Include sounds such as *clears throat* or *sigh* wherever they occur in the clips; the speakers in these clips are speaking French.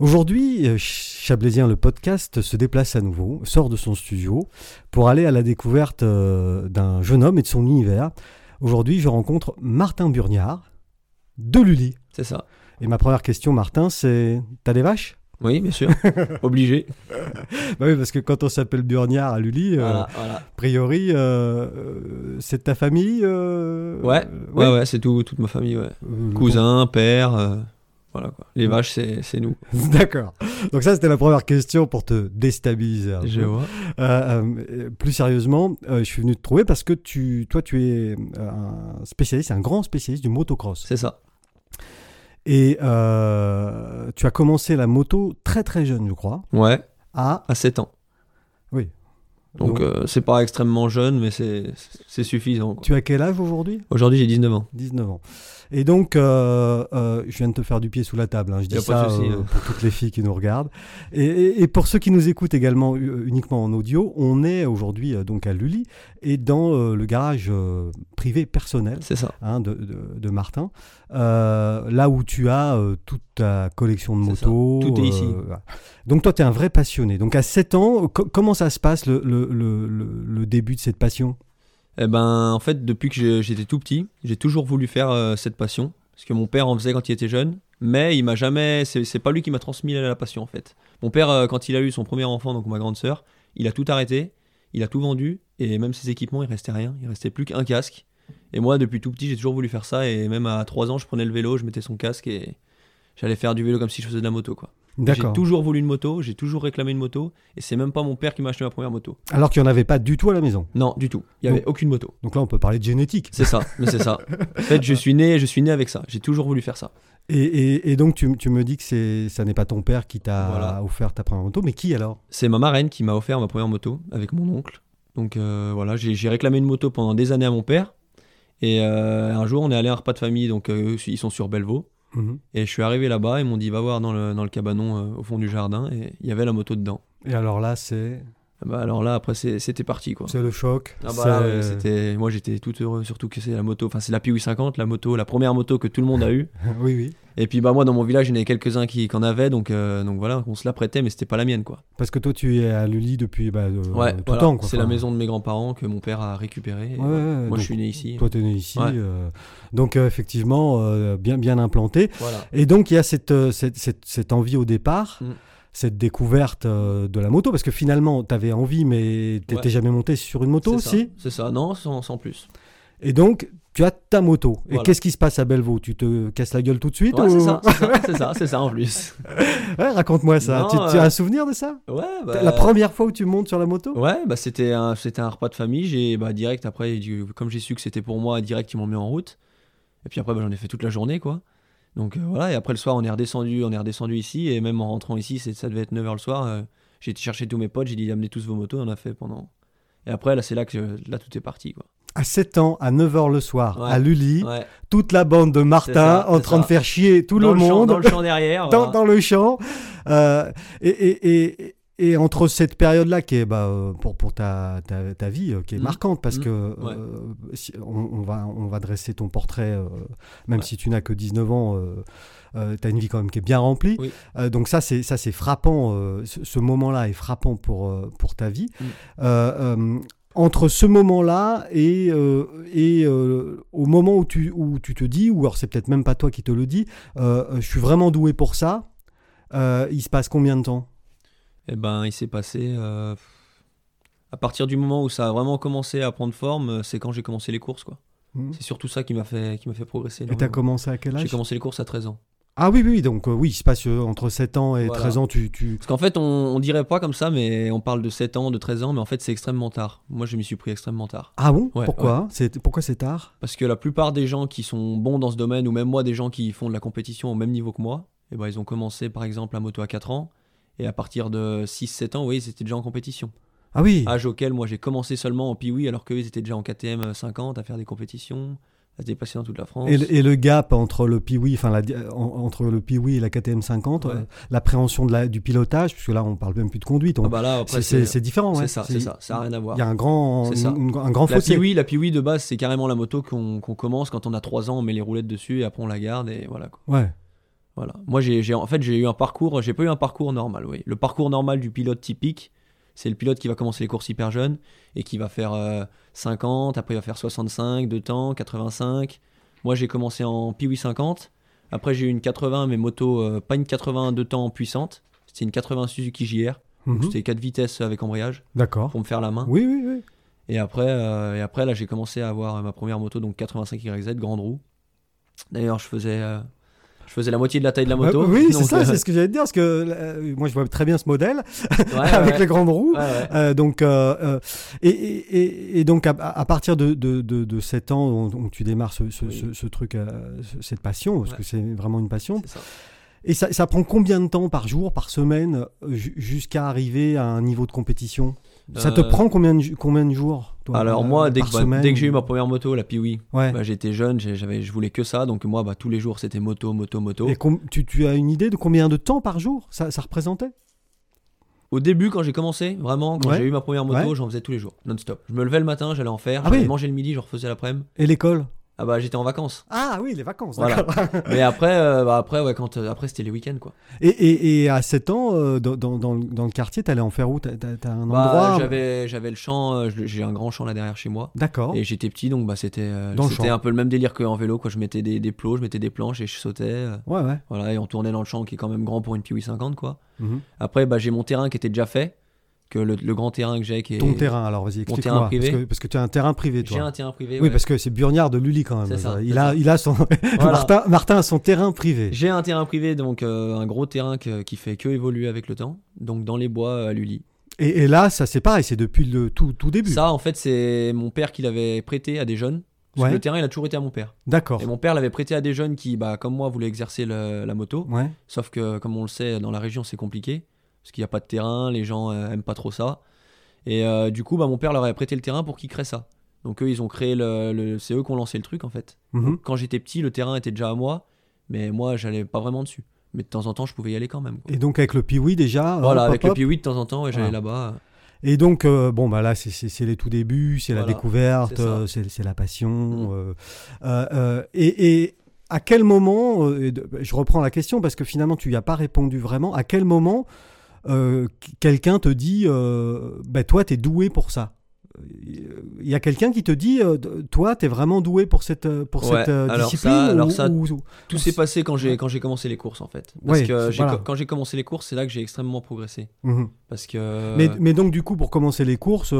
Aujourd'hui, euh, Chablaisien le podcast se déplace à nouveau, sort de son studio pour aller à la découverte euh, d'un jeune homme et de son univers. Aujourd'hui, je rencontre Martin Burniard de Lully. C'est ça. Et ma première question, Martin, c'est T'as des vaches? Oui, bien sûr. *laughs* Obligé. Bah oui, parce que quand on s'appelle Burniard à Lully, euh, Voilà, a priori, euh, c'est de ta famille euh, Ouais, euh, ouais, ouais, c'est tout, toute ma famille, ouais. Cousin, père, voilà quoi. Les vaches, c'est nous. *laughs* D'accord. Donc ça, c'était la première question pour te déstabiliser. un Je peu. vois. Euh, euh, plus sérieusement, euh, je suis venu te trouver parce que tu, toi, tu es un spécialiste, un grand spécialiste du motocross. C'est ça. Et tu as commencé la moto très très jeune, je crois, Ouais, à... à 7 ans. Oui. Donc, euh, c'est pas extrêmement jeune, mais c'est suffisant. quoi. Tu as quel âge aujourd'hui? Aujourd'hui, j'ai 19 ans. 19 ans. Et donc, euh, euh, je viens de te faire du pied sous la table. hein. Je dis ça de souci, euh, hein. pour toutes les filles qui nous regardent. Et, et- et pour ceux qui nous écoutent également uniquement en audio, on est aujourd'hui donc à Lully et dans le garage privé personnel ça. hein, de, de- de Martin, là où tu as toute ta collection de motos. Tout est ici. Donc toi, tu es un vrai passionné. Donc à 7 ans, co- comment ça se passe le, le- le- début de cette passion? Eh ben, en fait, depuis que j'étais tout petit, j'ai toujours voulu faire euh, cette passion. Parce que mon père en faisait quand il était jeune. Mais il m'a jamais. C'est pas lui qui m'a transmis la, la passion, en fait. Mon père, euh, quand il a eu son premier enfant, donc ma grande sœur, il a tout arrêté. Il a tout vendu. Et même ses équipements, il restait rien. Il restait plus qu'un casque. Et moi, depuis tout petit, j'ai toujours voulu faire ça. Et même à 3 ans, je prenais le vélo, je mettais son casque et j'allais faire du vélo comme si je faisais de la moto, quoi. J'ai toujours voulu une moto, j'ai toujours réclamé une moto. Et c'est même pas mon père qui m'a acheté ma première moto. Alors qu'il n'y en avait pas du tout à la maison. Non, du tout. Il y avait Donc- aucune moto. Donc là, on peut parler de génétique. C'est ça, mais c'est ça. *laughs* En fait, je suis né, je suis né avec ça. J'ai toujours voulu faire ça. Et, et- et donc, tu, tu me dis que c'est, ça n'est pas ton père qui t'a Voilà. offert ta première moto, mais qui alors? C'est ma marraine qui m'a offert ma première moto avec mon oncle. Donc euh, voilà, j'ai réclamé une moto pendant des années à mon père. Et euh, un jour, on est allé à un repas de famille, donc euh, ils sont sur Bellevaux. Mhm. Et je suis arrivé là-bas, ils m'ont dit va voir dans le, dans le cabanon euh, au fond du jardin. Et il y avait la moto dedans. Et alors là, c'est, Bah, alors là, après, c'était parti quoi. c'est le choc. Ah bah là, ouais. Moi j'étais tout heureux, surtout que c'est la moto, enfin c'est la Piwi 50, la moto, la première moto que tout le monde a eue. *laughs* oui, oui. Et puis bah moi dans mon village, il y en avait quelques-uns qui, qui en avaient, donc, euh, donc voilà, on se la prêtait, mais c'était pas la mienne quoi. Parce que toi, tu es à Lully depuis bah, de- Ouais, tout voilà. temps. quoi. c'est la maison de mes grands-parents que mon père a récupéré. et Ouais, voilà. ouais, moi donc je suis né ici. Toi, tu es né ici. Euh, donc, euh, effectivement, euh, bien, bien implanté. Voilà. Et donc, il y a cette, euh, cette, cette, cette envie au départ, Mm. Cette découverte euh, de la moto, parce que finalement, tu avais envie, mais tu Ouais. jamais monté sur une moto aussi. C'est ça, non, sans, sans plus. Et donc, tu as ta moto. Et Voilà. qu'est-ce qui se passe à Bellevaux? Tu te casses la gueule tout de suite Ouais, ou- c'est ça, c'est ça, *laughs* ça, ça en plus. *laughs* Ouais, Raconte-moi ça. Non, tu, tu euh, as un souvenir de ça? Ouais, bah, La première fois où tu montes sur la moto? Ouais, bah c'était un, un repas de famille. J'ai bah, direct après, comme j'ai su que c'était pour moi, direct ils m'ont mis en route. Et puis après, bah, j'en ai fait toute la journée, quoi. Donc euh, voilà, et après le soir, on est redescendu, on est redescendu ici, et même en rentrant ici, ça devait être 9h le soir. euh, j'ai été chercher tous mes potes, j'ai dit amenez tous vos motos, on a fait pendant. Et après, là, c'est là que là tout est parti, quoi. À 7 ans, à 9h le soir, Ouais. à Lully, Ouais. toute la bande de Martin ça, en train ça. de faire chier tout Dans le champ- monde dans le champ derrière. *laughs* dans, voilà. dans le champ. Euh, et, et, et, et entre cette période-là, qui est bah, euh, pour, pour ta, ta, ta vie, euh, qui est Mhm. marquante, parce Mhm. que Ouais. euh, si- on, on va, on va dresser ton portrait, euh, même Ouais. si tu n'as que 19 ans, tu as une vie quand même qui est bien remplie. Oui. Euh, donc ça, c'est ça, c'est frappant. euh, ce, ce moment-là est frappant pour, euh, pour ta vie. Euh, euh, entre ce moment-là et, euh, et euh, au moment où tu, où tu te dis, ou alors c'est peut-être même pas toi qui te le dis, euh, je suis vraiment doué pour ça, euh, il se passe combien de temps? Eh ben, il s'est passé. euh, À partir du moment où ça a vraiment commencé à prendre forme, euh, c'est quand j'ai commencé les courses, quoi. Mhm. C'est surtout ça qui m'a fait, qui m'a fait progresser. Et t'as énormément. commencé à quel J'ai âge? commencé les courses à 13 ans. Ah oui, oui, donc euh, oui, il se passe euh, entre 7 ans et Voilà. 13 ans, tu... tu... Parce qu'en fait, on, on dirait pas comme ça, mais on parle de 7 ans, de 13 ans, mais en fait, c'est extrêmement tard. Moi, je m'y suis pris extrêmement tard. Ah bon? Ouais, Pourquoi? c'est Pourquoi c'est tard? Parce que la plupart des gens qui sont bons dans ce domaine, ou même moi, des gens qui font de la compétition au même niveau que moi, eh ben, ils ont commencé par exemple la moto à 4 ans, et à partir de 6-7 ans, vous voyez, ils étaient déjà en compétition. Ah oui Âge auquel moi j'ai commencé seulement en Piwi, alors qu'eux, ils étaient déjà en KTM 50 à faire des compétitions, à se déplacer dans toute la France. et, le- et le gap entre le Piwi, enfin en- entre le Piwi et la KTM 50, Ouais. euh, l'appréhension de la, du pilotage, puisque là on parle même plus de conduite, on- Ah bah là, c'est- c'est c'est différent. c'est ouais. ça, c'est ça, ça n'a rien à voir. Il y a un grand, C'est ça. une- un grand La fossé. Piwi, la Piwi de base, c'est carrément la moto qu'on qu'on commence quand on a 3 ans, on met les roulettes dessus et après on la garde et voilà quoi. Ouais. Voilà. Moi, j'ai, en fait, j'ai eu un parcours, j'ai pas eu un parcours normal, oui. Le parcours normal du pilote typique, c'est le pilote qui va commencer les courses hyper jeune et qui va faire euh, 50, après il va faire 65 de temps, 85. Moi, j'ai commencé en Piwi 50. Après, j'ai eu une 80, mais moto, euh, pas une 80 de temps puissante. C'était une 80 Suzuki JR. Mhm. C'était 4 vitesses avec embrayage D'accord. pour me faire la main. Oui, oui, oui. Et après, euh, et après là, j'ai commencé à avoir ma première moto, donc 85 YZ, grande roue. D'ailleurs, je faisais, euh, je faisais la moitié de la taille de la moto. Bah, oui, c'est ça, euh, c'est ce que j'allais te dire, parce que euh, moi je vois très bien ce modèle ouais, *laughs* avec ouais. les grandes roues. Ouais. Euh, donc, et, et- et- et donc à, à partir de, de, de, de 7 ans, tu démarres ce, ce, Oui. ce- ce truc, ce- cette passion, parce que c'est vraiment une passion. Ça. Et ça, ça prend combien de temps par jour, par semaine, ju- jusqu'à arriver à un niveau de compétition? Ça te Euh, prend combien de, ju- combien de jours toi, Alors euh, moi, dès que, bah, dès que j'ai eu ma première moto, la Piwi, Ouais. bah, j'étais jeune, j'avais, je voulais que ça, donc moi, bah, tous les jours, c'était moto, moto, moto. Et tu, tu as une idée de combien de temps par jour ça, ça représentait? Au début, quand j'ai commencé, vraiment, quand Ouais. j'ai eu ma première moto, Ouais. j'en faisais tous les jours, non-stop. Je me levais le matin, j'allais en faire, Ah j'allais oui. manger le midi, je refaisais l'après-midi. Et l'école? Ah bah j'étais en vacances. Ah oui, les vacances, Voilà. *laughs* Mais après, euh, bah, après, ouais, quand, euh, après c'était les week-ends, quoi. Et, et, et à 7 ans, euh, dans, dans, dans le- quartier, t'allais en faire où? T'as Bah, j'avais, j'avais le champ, j'ai un grand champ là derrière chez moi. D'accord. Et j'étais petit, donc bah, c'était, c'était un peu le même délire qu'en vélo. Quoi. Je mettais des, des plots, je mettais des planches et je sautais. Ouais, ouais. voilà, et on tournait dans le champ qui est quand même grand pour une Piwi 50. Quoi. Mhm. Après, bah, j'ai mon terrain qui était déjà fait. Que le, le grand terrain que j'ai. Qui est... Ton terrain, alors vas-y, Mon explique-moi. privé. Parce que, parce que tu as un terrain privé, J'ai toi. un terrain privé. Oui, ouais. parce que c'est Burniard de Lully quand même. Ça, il, a, ça. il a son. *laughs* Voilà. Martin, Martin a son terrain privé. J'ai un terrain privé, donc euh, un gros terrain que- qui fait que évoluer avec le temps. Donc dans les bois euh, à Lully. Et, et là, ça c'est pareil, c'est depuis le tout, tout début. Ça, en fait, c'est mon père qui l'avait prêté à des jeunes. Parce Ouais. que le terrain, il a toujours été à mon père. D'accord. Et mon père l'avait prêté à des jeunes qui, bah, comme moi, voulaient exercer le- la moto. Ouais. Sauf que, comme on le sait, dans la région, c'est compliqué. Parce qu'il n'y a pas de terrain, les gens euh, aiment pas trop ça. Et euh, du coup, bah, mon père leur avait prêté le terrain pour qu'ils créent ça. Donc eux, ils ont créé le. le- c'est eux qui ont lancé le truc, en fait. Mhm. Quand j'étais petit, le terrain était déjà à moi. Mais moi, j'allais pas vraiment dessus. Mais de temps en temps, je pouvais y aller quand même. quoi. Et donc avec le Piwi déjà. voilà, hop, avec hop, le. Piwi, de temps en temps, ouais, j'allais Voilà. là-bas. Et donc, euh, bon, bah là, c'est- les tout débuts, c'est la Voilà, découverte, c'est la passion. Mhm. euh, et, et à quel moment, je reprends la question parce que finalement, tu n'y as pas répondu vraiment, à quel moment euh, qu- quelqu'un te dit, euh, bah, toi, tu es doué pour ça il y a quelqu'un qui te dit, euh, toi, tu es vraiment doué pour cette, euh, pour Ouais, cette alors discipline ça- alors ou- ça, ou- Tout ou- s'est passé quand j'ai quand j'ai commencé les courses en fait. Parce Ouais, que voilà. quand j'ai commencé les courses, c'est là que j'ai extrêmement progressé. Mhm. Parce que mais, mais donc, du coup, pour commencer les courses,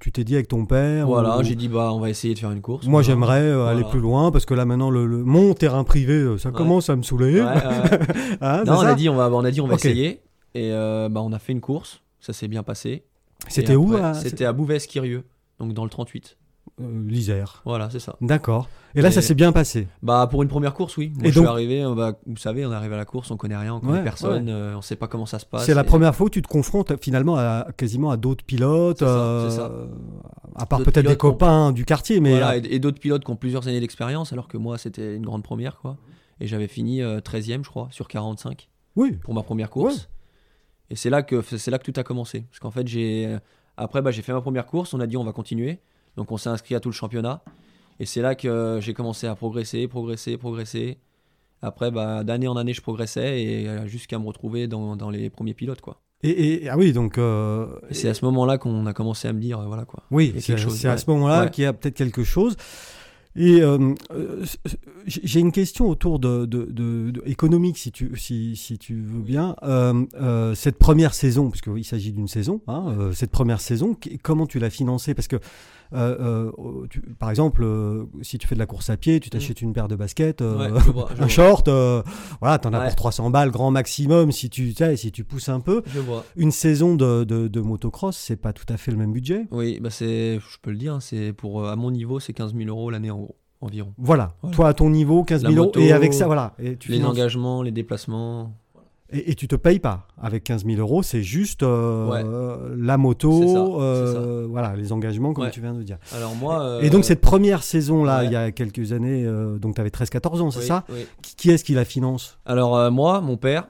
tu t'es dit avec ton père. voilà, j'ai dit bah on va essayer de faire une course. Moi, Voilà. j'aimerais aller plus loin parce que là, maintenant, le, le- mon terrain privé, ça Ouais. commence à me saouler. C'est *laughs* non, on ça a dit on va on a dit on va essayer et euh, bah on a fait une course, ça s'est bien passé. C'était où C'était à Bouvès-Quirieux, donc dans le 38. Euh, L'Isère. Voilà, c'est ça. D'accord. Et là, Et- ça s'est bien passé. Bah pour une première course, oui. Moi, Et je donc- suis arrivé, on va- vous savez, on est arrivé à la course, on connaît rien, on connaît Ouais, personne, euh, on sait pas comment ça se passe. C'est la première fois où tu te confrontes euh, finalement à, quasiment à d'autres pilotes, C'est ça, euh, ça. à part peut-être des ont- copains du quartier, mais Voilà, et, d'autres pilotes qui ont plusieurs années d'expérience, alors que moi c'était une grande première quoi. Et j'avais fini euh, 13e, je crois, sur 45 oui. pour ma première course. Et c'est là que c'est là que tout a commencé, parce qu'en fait j'ai après bah, j'ai fait ma première course, on a dit on va continuer, donc on s'est inscrit à tout le championnat. Et c'est là que euh, j'ai commencé à progresser, progresser, progresser. Après, bah, d'année en année, je progressais et euh, jusqu'à me retrouver dans, dans les premiers pilotes, quoi. Et, et- ah oui, donc euh, c'est à ce moment-là qu'on a commencé à me dire, voilà quoi. oui, c'est chose, à ouais. ce moment-là Ouais. qu'il y a peut-être quelque chose. Et euh, euh, j'ai une question autour de, de- de- de- économique, si tu, si, si tu veux bien. Euh, euh, cette première saison, puisque oui, il s'agit d'une saison, hein, euh, cette première saison, comment tu l'as financée? Parce que, euh, euh, tu- par exemple, euh, si tu fais de la course à pied, tu t'achètes une paire de baskets, Ouais, vois, *laughs* un vois. short, voilà, t'en as Ouais. pour 300 balles, grand maximum, si tu, si tu pousses un peu. Je vois. Une saison de, de, de motocross, c'est pas tout à fait le même budget. Oui, bah c'est, je peux le dire, c'est pour à mon niveau, c'est 15 000 euros l'année en gros, environ. Voilà, Voilà. toi à ton niveau, 15 La 000 moto, euros, et avec ça, voilà. Et tu, les finances- engagements, les déplacements. Et, et tu te payes pas. Avec 15 000 euros, c'est juste euh, Ouais. euh, la moto, ça, euh, voilà, les engagements, comme Ouais. tu viens de dire. Alors moi. euh, Et donc, cette première saison-là, ouais. il y a quelques années, euh, donc tu avais 13-14 ans, c'est oui, ça oui. Qui, qui est-ce qui la finance? Alors euh, moi, mon père,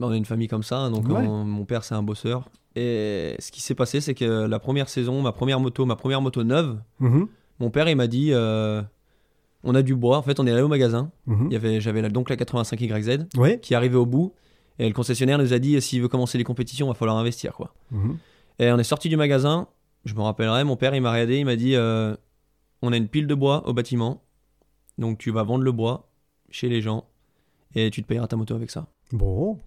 on a une famille comme ça, hein, donc on- mon père c'est un bosseur. Et ce qui s'est passé, c'est que la première saison, ma première moto, ma première moto neuve, Mhm. mon père il m'a dit, euh, On a du bois. En fait, on est allé au magasin. Mhm. Il y avait, j'avais donc la 85YZ Ouais. qui arrivait au bout. Et le concessionnaire nous a dit s'il veut commencer les compétitions, il va falloir investir. quoi. Mhm. Et on est sorti du magasin. Je me rappellerai, mon père, il m'a regardé. Il m'a dit euh, On a une pile de bois au bâtiment. Donc tu vas vendre le bois chez les gens. Et tu te payeras ta moto avec ça. Bon,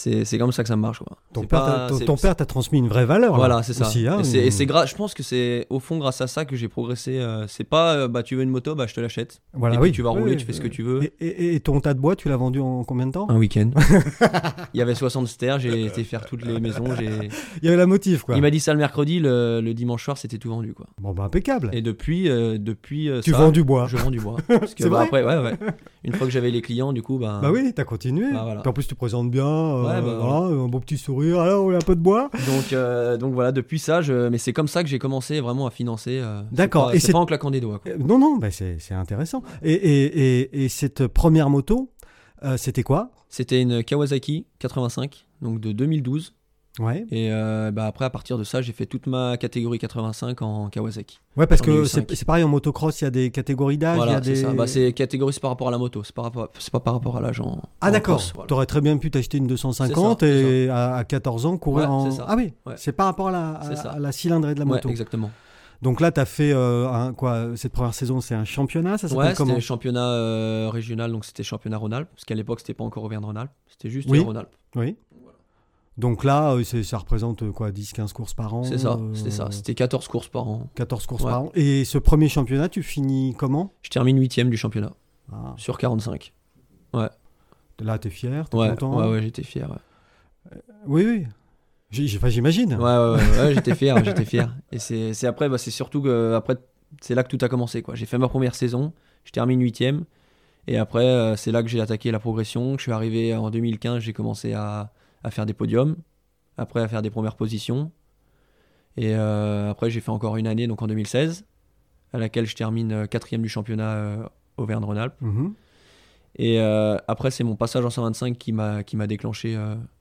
C'est c'est comme ça que ça marche. Quoi. ton père, pas- t'a- ton, c'est- ton père t'a transmis une vraie valeur. là, Voilà, c'est ça. aussi, hein. et c'est- je pense que c'est au fond grâce à ça que j'ai progressé. euh, c'est pas euh, bah tu veux une moto, bah je te l'achète. Voilà, et puis oui. tu vas Oui, rouler, oui, tu fais ce que tu veux. Et, et- et ton tas de bois, tu l'as vendu en combien de temps? Un week-end. *laughs* Il y avait 60 stères, j'ai été faire toutes les maisons. Il y avait la motive, quoi. Il m'a dit ça le mercredi, le, le dimanche soir c'était tout vendu quoi. Bon, bah, impeccable. Et depuis, euh, depuis euh, tu ça, vends du bois. je vends du bois. *laughs* Parce que, C'est bah, vrai? après, ouais, ouais. Une fois que j'avais les clients, du coup, bah. Bah oui, t'as continué. Bah, voilà. Puis en plus, tu présentes bien. euh, Ouais, bah, voilà, un beau petit sourire. Alors, on a un peu de bois. Donc, euh, donc voilà, depuis ça, je... mais c'est comme ça que j'ai commencé vraiment à financer. euh, D'accord. Et C'est pas en claquant des doigts. quoi. Non, non, bah, c'est c'est intéressant. Et, et, et, et cette première moto, c'était quoi? C'était une Kawasaki 85, donc de 2012. Ouais. Et euh, bah, après, à partir de ça, j'ai fait toute ma catégorie 85 en Kawasaki. Ouais, parce que c'est pareil en motocross, il y a des catégories d'âge. Voilà, c'est des... ça. Bah, c'est catégorie, par rapport à la moto. C'est pas par rapport à l'âge en. Ah d'accord, voilà. t'aurais très bien pu t'acheter une 250 C'est ça, et à, à 14 ans courir Ouais, en... Ah oui, Ouais. c'est par rapport à la, à- C'est ça. à la cylindrée de la moto. exactement. Donc là, tu as fait euh, un, quoi Cette première saison, c'est un championnat, ça s'appelle Ouais, c'était comment? le championnat euh, régional, donc c'était championnat Rhône-Alpes, parce qu'à l'époque c'était pas encore Auvergne-Rhône-Alpes, c'était juste Oui. Rhône-Alpes. Oui. Donc là, euh, ça représente euh, quoi 10-15 courses par an C'est ça, euh, c'était ça, c'était 14 courses par an. 14 courses Ouais. par an. Et ce premier championnat, tu finis comment? Je termine 8 du championnat, Ah, sur 45. Là, t'es fier, t'es Ouais, content? ouais, ouais, j'étais fier. ouais. Oui, oui. J'imagine. Ouais, ouais, ouais, ouais, j'étais fier, *laughs* j'étais fier. Et c'est après, bah, c'est surtout que après, c'est là que tout a commencé. quoi. J'ai fait ma première saison, je termine 8 et après, c'est là que j'ai attaqué la progression. Je suis arrivé en 2015, j'ai commencé à, à faire des podiums, après à faire des premières positions. Et euh, après, j'ai fait encore une année, donc en 2016, à laquelle je termine euh, quatrième du championnat euh, Auvergne-Rhône-Alpes. Mhm. Et après, c'est mon passage en 125 qui m'a déclenché.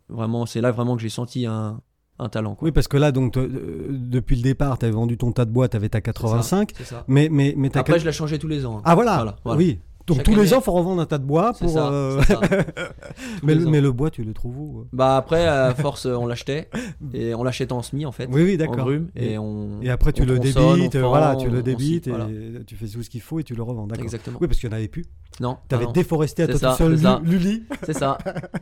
vraiment, c'est là vraiment que j'ai senti un, un talent. Quoi. Oui, parce que là, donc, euh, depuis le départ, tu avais vendu ton tas de bois, tu avais ta 85. C'est ça. Mais, mais, mais Après, je la changeais tous les ans. hein. Ah voilà, Voilà, voilà. oui. Donc tous les ans, faut revendre un tas de bois pour. ça, euh, ça. *laughs* mais, le- ans. mais le bois, tu le trouves où euh? Bah après, à force, euh, on l'achetait. *laughs* Et on l'achetait en semi, en fait. Oui, oui, En d'accord. Et, Et, on. et après, tu on le débites, on fend, voilà, tu on- le débites scie, et voilà. tu fais tout ce qu'il faut et tu le revends, d'accord. Exactement. Oui, parce qu'il n'y en avait plus. Non. Tu avais ah non. déforesté à toi ça, tout seul c'est ça. Lu- Lully, C'est ça.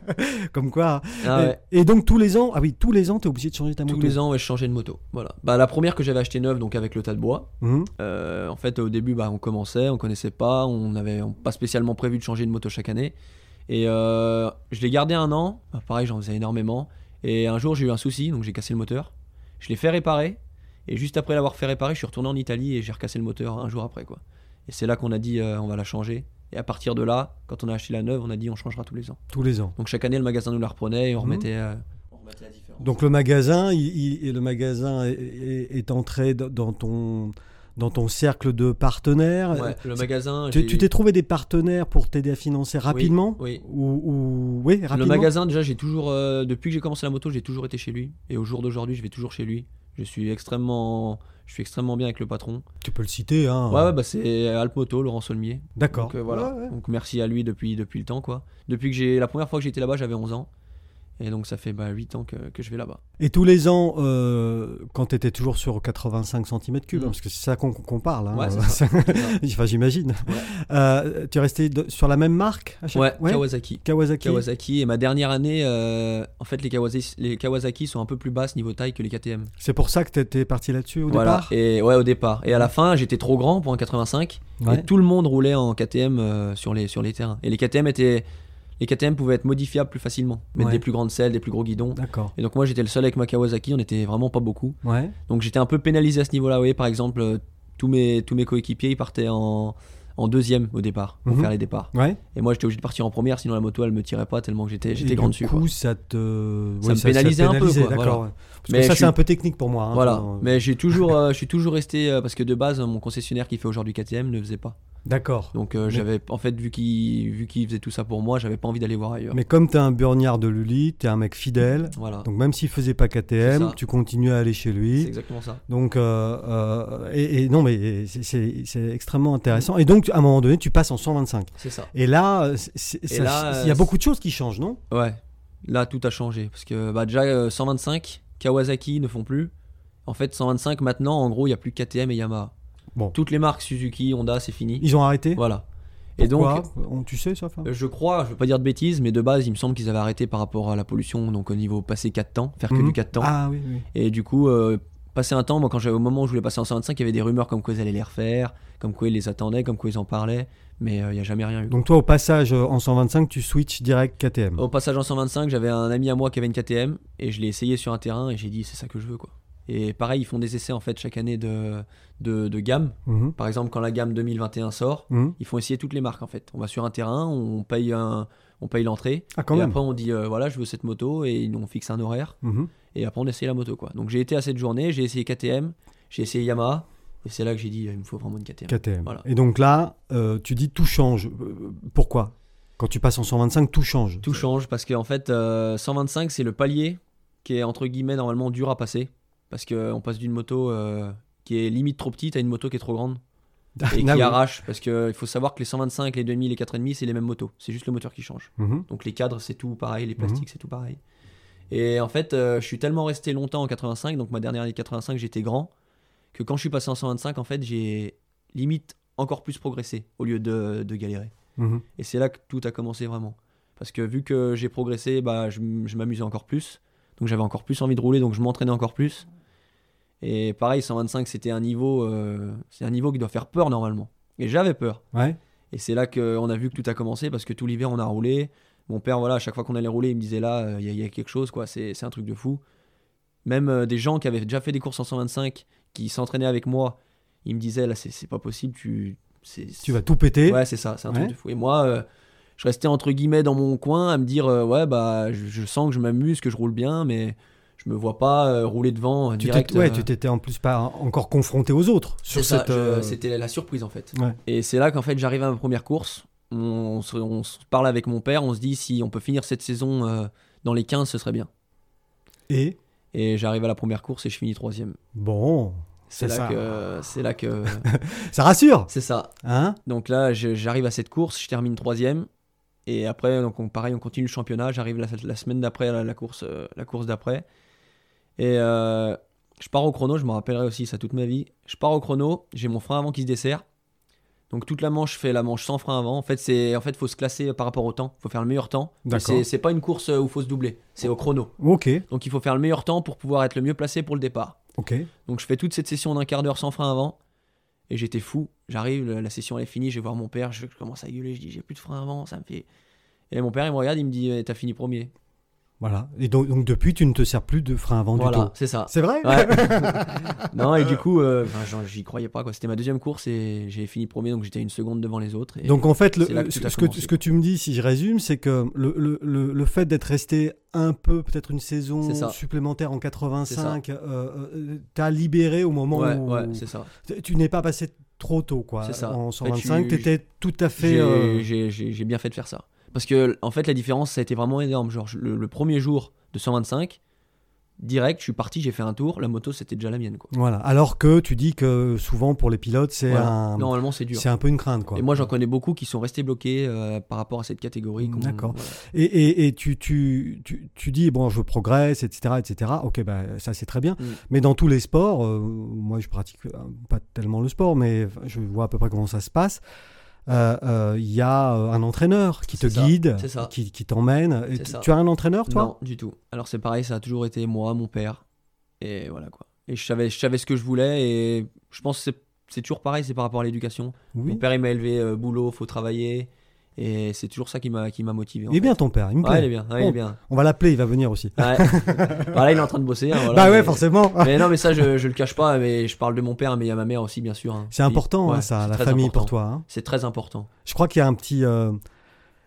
*laughs* comme quoi. Ah et, ouais. et donc tous les ans, ah oui, tous les ans, tu es obligé de changer ta moto. Tous les ans, ouais, je changeais de moto. Voilà. Bah, la première que j'avais achetée neuve, donc avec le tas de bois. Euh, en fait, au début, bah, on commençait, on connaissait pas, on n'avait pas spécialement prévu de changer de moto chaque année. Et euh, je l'ai gardé un an. Bah, pareil, j'en faisais énormément. Et un jour, j'ai eu un souci, donc j'ai cassé le moteur. Je l'ai fait réparer. Et juste après l'avoir fait réparer, je suis retourné en Italie et j'ai recassé le moteur un jour après. quoi. Et c'est là qu'on a dit, euh, on va la changer. Et à partir de là, quand on a acheté la neuve, on a dit, on changera tous les ans. Tous les ans. Donc chaque année, le magasin nous la reprenait et on Mhm. remettait, euh, on remettait la différence. Donc le magasin, il, il- et le magasin est, est- est entré dans ton dans ton cercle de partenaires. Ouais, le magasin. Tu t'es trouvé des partenaires pour t'aider à financer rapidement Oui. ou, ou- oui rapidement. Le magasin, déjà, j'ai toujours, euh, depuis que j'ai commencé la moto, j'ai toujours été chez lui. Et au jour d'aujourd'hui, je vais toujours chez lui. Je suis extrêmement, je suis extrêmement bien avec le patron. Tu peux le citer, hein. Ouais, ouais, bah c'est Alpmoto, Laurent Solmier. D'accord. Donc euh, voilà. Ouais. Donc merci à lui depuis, depuis le temps, quoi. Depuis que j'ai, la première fois que j'étais là-bas, j'avais 11 ans. Et donc ça fait bah, 8 ans que, que je vais là-bas. Et tous les ans, euh, quand tu étais toujours sur 85 cm3, Mm. parce que c'est ça qu'on qu'on parle, hein, Ouais, c'est euh, *laughs* ça. *laughs* enfin, j'imagine. Euh, tu es resté de- sur la même marque à chaque Ouais, Kawasaki. Kawasaki. Kawasaki. Et ma dernière année, euh, en fait, les Kawasaki, les Kawasaki sont un peu plus basses niveau taille que les KTM. C'est pour ça que tu étais parti là-dessus au voilà. départ? Et ouais, au départ. Et à la fin, j'étais trop grand pour un 85. Ouais. Et tout le monde roulait en KTM sur, les, sur les terrains. Et les KTM étaient. Les KTM pouvaient être modifiables plus facilement. Mettre Ouais. des plus grandes selles, des plus gros guidons. D'accord. Et donc moi j'étais le seul avec ma Kawasaki, on était vraiment pas beaucoup. Ouais. Donc j'étais un peu pénalisé à ce niveau-là. Voyez, par exemple, euh, tous mes, tous mes coéquipiers ils partaient en, en deuxième au départ pour Mhm. faire les départs. Ouais. Et moi j'étais obligé de partir en première, sinon la moto elle me tirait pas tellement que j'étais j'étais du grand dessus. coup, quoi. ça te. Ça ouais, me pénalisait un peu, quoi, voilà. ouais. Parce Mais que ça, c'est un peu technique pour moi. hein, Voilà. enfin, Mais j'ai toujours, euh, je suis toujours resté euh, parce que de base mon concessionnaire qui fait aujourd'hui KTM ne faisait pas. D'accord. Donc euh, Mais- j'avais, en fait, vu qu'il vu qu'il faisait tout ça pour moi, j'avais pas envie d'aller voir ailleurs. Mais comme tu es un burniard de Lully, tu es un mec fidèle. Voilà, Donc même s'il faisait pas C'est KTM, tu continues à aller chez c'est lui. exactement ça. Donc, euh, euh, et, et non, mais c'est- c'est c'est extrêmement intéressant. Et donc, à un moment donné, tu passes en 125. C'est ça. Et là, c'est- c'est- il y a beaucoup de choses qui changent, non? Ouais, là tout a changé parce que bah, déjà euh, 125, Kawasaki ne font plus. En fait, 125 maintenant, en gros, il y a plus que KTM et Yamaha. Bon. Toutes les marques Suzuki, Honda, c'est fini. Ils ont arrêté? Voilà. Et donc, On- Tu sais ça euh, je crois, je veux pas dire de bêtises, mais de base, il me semble qu'ils avaient arrêté par rapport à la pollution, donc au niveau passé 4 temps, faire que Mhm. du 4 temps. Ah oui, oui. Et du coup, euh, passer un temps, moi, quand j'avais au moment où je voulais passer en 125, il y avait des rumeurs comme quoi ils allaient les refaire, comme quoi ils les attendaient, comme quoi ils en parlaient, mais euh, il n'y a jamais rien eu. Donc toi, au passage euh, en 125, tu switches direct KTM. Au passage en 125, j'avais un ami à moi qui avait une KTM et je l'ai essayé sur un terrain et j'ai dit c'est ça que je veux quoi. Et pareil, ils font des essais en fait chaque année de, de, de gamme. Mhm. Par exemple, quand la gamme 2021 sort, Mhm. ils font essayer toutes les marques en fait. On va sur un terrain, on paye un, on paye l'entrée Ah, et même. après on dit euh, voilà je veux cette moto et on fixe un horaire Mhm. et après on essaye la moto quoi. Donc j'ai été à cette journée, j'ai essayé KTM, j'ai essayé Yamaha et c'est là que j'ai dit il me faut vraiment une KTM. KTM. Voilà. Et donc là, euh, tu dis tout change. Euh, Pourquoi? Quand tu passes en 125, tout change. Tout change parce qu'en fait, euh, 125, c'est le palier qui est entre guillemets normalement dur à passer. Parce qu'on passe d'une moto euh, qui est limite trop petite à une moto qui est trop grande *laughs* et qui arrache. Parce qu'il faut savoir que les 125, les 2000, les 4,5, c'est les mêmes motos. C'est juste le moteur qui change. Mhm. Donc les cadres, c'est tout pareil. Les plastiques, c'est tout pareil. Et en fait, euh, je suis tellement resté longtemps en 85, donc ma dernière année 85, j'étais grand, que quand je suis passé en 125, en fait, j'ai limite encore plus progressé au lieu de, de galérer. Mhm. Et c'est là que tout a commencé vraiment. Parce que vu que j'ai progressé, bah, je, je m'amusais encore plus. Donc j'avais encore plus envie de rouler, donc je m'entraînais encore plus. Et pareil, 125, c'était un niveau, euh, c'est un niveau qui doit faire peur normalement. Et j'avais peur. Ouais. Et c'est là qu'on a vu que tout a commencé parce que tout l'hiver on a roulé. Mon père, voilà, à chaque fois qu'on allait rouler, il me disait là, euh, il y, a- il y a quelque chose, quoi. C'est c'est un truc de fou. Même euh, des gens qui avaient déjà fait des courses en 125, qui s'entraînaient avec moi, ils me disaient là, c'est c'est pas possible, tu, Tu vas tout péter. Ouais, c'est ça, c'est un Ouais. truc de fou. Et moi, euh, je restais entre guillemets dans mon coin à me dire, euh, ouais, bah, je, je sens que je m'amuse, que je roule bien, mais je me vois pas euh, rouler devant euh, Tu direct. ouais, euh, tu t'étais en plus pas encore confronté aux autres sur ça, cette. je- euh, C'était la surprise en fait. Ouais. Et c'est là qu'en fait j'arrive à ma première course. On, on se, on se parle avec mon père, on se dit si on peut finir cette saison dans les 15, ce serait bien. Et? Et j'arrive à la première course et je finis troisième. bon, C'est là que, c'est là que, *laughs* ça rassure, c'est ça. hein? Donc là, j'arrive à cette course, je termine troisième. Et après, donc on, pareil, on continue le championnat. J'arrive la, la semaine d'après, la, la course, euh, la course d'après. Et euh, je pars au chrono, je me rappellerai aussi ça toute ma vie. Je pars au chrono, j'ai mon frein avant qui se dessert. Donc toute la manche, je fais la manche sans frein avant. En fait, c'est en fait, faut se classer par rapport au temps. faut faire le meilleur temps. C'est pas une course euh, où faut se doubler, c'est au chrono. Ok, Donc il faut faire le meilleur temps pour pouvoir être le mieux placé pour le départ. ok. Donc je fais toute cette session d'un quart d'heure sans frein avant. Et j'étais fou. J'arrive, la session elle est finie, je vais voir mon père, je commence à gueuler, je dis j'ai plus de frein avant, ça me fait. Et mon père il me regarde, il me dit Eh, t'as fini premier. Voilà. Et donc, donc depuis, tu ne te sers plus de frein avant du Voilà, tout. c'est ça. C'est vrai Ouais. *laughs* non et du coup, euh, j'y croyais pas quoi. C'était ma deuxième course et j'ai fini premier, donc j'étais une seconde devant les autres. Et Donc en fait, le- que ce, que, commencé. ce que tu me dis, si je résume, c'est que le, le, le, le fait d'être resté un peu, peut-être une saison supplémentaire en 85, euh, euh, t'as libéré au moment ouais, où ouais, c'est ça. tu n'es pas passé trop tôt, quoi. Ça. En En fait, 125, tu- tu étais tout à fait. J'ai euh, j'ai bien fait de faire ça. Parce que, en fait, la différence, ça a été vraiment énorme. Genre, le, le premier jour de 125, direct, je suis parti, j'ai fait un tour, la moto, c'était déjà la mienne. Quoi. Voilà. Alors que tu dis que souvent pour les pilotes, c'est Voilà. un, Normalement, c'est dur. c'est un peu une crainte, quoi. Et moi, j'en connais beaucoup qui sont restés bloqués euh, par rapport à cette catégorie. D'accord. voilà. Et, et, et tu, tu, tu, tu dis, bon, je progresse, etc., etc. Ok, bah, ça c'est très bien. Mm. Mais dans tous les sports, euh, moi je pratique euh, pas tellement le sport, mais je vois à peu près comment ça se passe. Euh, euh, Il y a euh, un entraîneur qui te ça, guide, qui, qui t'emmène. Tu- as un entraîneur, toi? Non, du tout. Alors, c'est pareil, ça a toujours été moi, mon père. Et voilà quoi. Et je savais, je savais ce que je voulais. Et je pense que c'est- c'est toujours pareil, c'est par rapport à l'éducation. Oui. Mon père, il m'a élevé euh, boulot, faut travailler. Et c'est toujours ça qui m'a qui m'a motivé. Il est bien ton père, il me Ouais, plaît. il est bien. ouais, il Bon. est bien. On va l'appeler, il va venir aussi. Ouais. *laughs* Bah là, il est en train de bosser. hein, voilà, bah ouais, mais- forcément. Mais non, mais ça, je, je le cache pas. Mais je parle de mon père, mais il y a ma mère aussi, bien sûr. hein. C'est important, Ouais, hein, ça, la famille important. pour toi. hein. C'est très important. Je crois qu'il y a un petit, euh,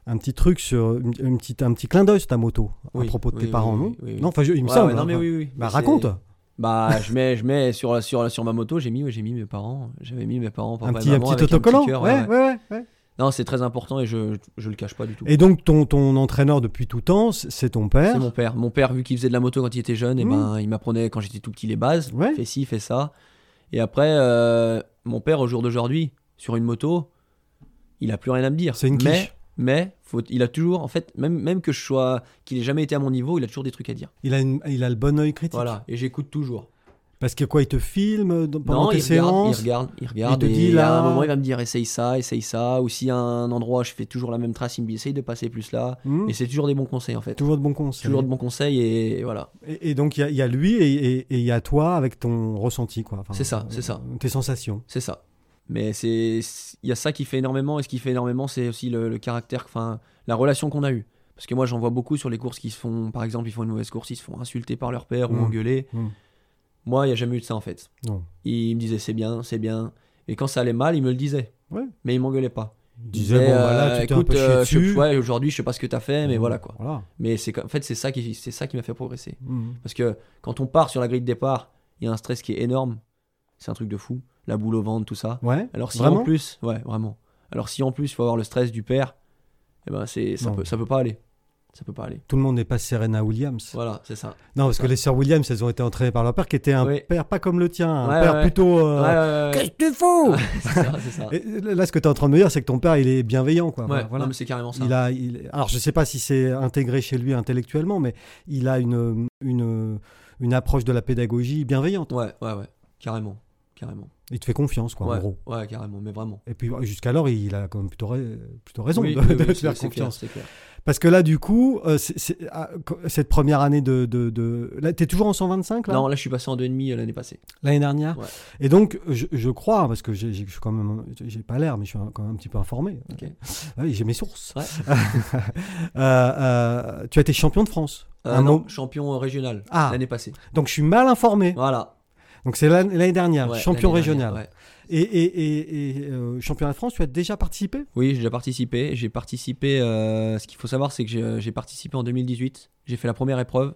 un petit truc sur une, une petite, un petit clin d'œil sur ta moto à Oui, propos de oui, tes parents, oui, non oui, oui. Non, enfin, je- il me Ouais, semble. ouais, non, hein. mais oui, oui. Bah, raconte. Bah, je mets, je mets sur, sur, sur ma moto, j'ai mis, ouais, j'ai mis mes parents. J'avais mis mes parents, papa un et petit, un petit autocollant cœur, ouais, ouais, ouais. ouais, ouais, ouais. Non, c'est très important et je, je le cache pas du tout. Et donc, ton, ton entraîneur depuis tout temps, c'est ton père. C'est mon père. Mon père, vu qu'il faisait de la moto quand il était jeune, et Mmh. ben, il m'apprenait quand j'étais tout petit les bases. Ouais. Fais ci, fais ça. Et après, euh, mon père, au jour d'aujourd'hui, sur une moto, il a plus rien à me dire. C'est une mais, quiche. mais faut, il a toujours, en fait, même, même que je sois, qu'il ait jamais été à mon niveau, il a toujours des trucs à dire. Il a, une- il a le bon œil critique. Voilà. Et j'écoute toujours. Parce que quoi, il te filme pendant non, tes il regarde, il séances regarde, il regarde. te et dit, là- à un moment, il va me dire essaye ça, essaye ça. Ou y a un endroit, je fais toujours la même trace, il me dit essaye de passer plus là. Hmm Et c'est toujours des bons conseils en fait. Toujours de bons conseils. Toujours de bons conseils et voilà. Et, et donc, il y a- il y, a lui et, il y a toi avec ton ressenti, quoi. Enfin, C'est ça, c'est ça. euh, Tes sensations. C'est ça. Mais c'est, il y a ça qui fait énormément, et ce qui fait énormément, c'est aussi le, le caractère, enfin, la relation qu'on a eue. Parce que moi, j'en vois beaucoup sur les courses qui se font, par exemple, ils font une mauvaise course, ils se font insulter par leur père ou engueuler. Mm. Moi, il n'y a jamais eu de ça en fait. Non. Il me disait c'est bien, c'est bien. Et quand ça allait mal, il me le disait. Ouais. Mais il m'engueulait pas. Il disait, bon, disait, bah là, euh, tu t'es un écoute, peu chié euh, je- dessus. ouais, aujourd'hui, je sais pas ce que tu as fait, mais Mm. voilà quoi. Voilà. Mais c'est, en fait, c'est ça qui, c'est ça qui m'a fait progresser. Mm. Parce que quand on part sur la grille de départ, il y a un stress qui est énorme. C'est un truc de fou. La boule au ventre, tout ça. Ouais. Alors si Vraiment? en plus, ouais, vraiment. Alors si en plus il faut avoir le stress du père, eh ben c'est ça Non. peut ça peut pas aller. Ça peut pas aller. Tout le monde n'est pas Serena Williams. Voilà, c'est ça. Non, parce que les sœurs Williams, elles ont été entraînées par leur père, qui était un Oui. père pas comme le tien, un Ouais, père ouais. plutôt. euh, Ouais, Qu'est-ce que tu fous *laughs* c'est ça, c'est ça. Et Là, ce que tu es en train de me dire, c'est que ton père, il est bienveillant, quoi. Ouais, Voilà. c'est carrément ça. Il a, il- Alors, je sais pas si c'est intégré chez lui intellectuellement, mais il a une, une, une approche de la pédagogie bienveillante. Ouais, ouais, ouais, carrément, carrément. Il te fait confiance, quoi, ouais, en gros. ouais, carrément, mais vraiment. Et puis, jusqu'alors, il a quand même plutôt, ra- plutôt raison Oui, de, oui, de oui, faire clair, confiance. c'est clair. Parce que là, du coup, euh, ah, cette première année de. de, de... Là, t'es toujours en 125, là? Non, là je suis passé en 2,5 l'année passée. L'année dernière? Ouais. Et donc, je, je crois, parce que je suis quand même. J'ai pas l'air, mais je suis quand même un petit peu informé. Ok. Ah j'ai mes sources. Ouais. *laughs* Euh, euh, tu as été champion de France. Euh, Un non, champion régional Ah. l'année passée. Donc, je suis mal informé. Voilà. Donc, c'est l'année dernière, Ouais, champion régional. dernière, ouais. Et, et, et, et, euh, championnat de France, tu as déjà participé? Oui, j'ai déjà participé. J'ai participé. euh, ce qu'il faut savoir, c'est que j'ai- participé en 2018. J'ai fait la première épreuve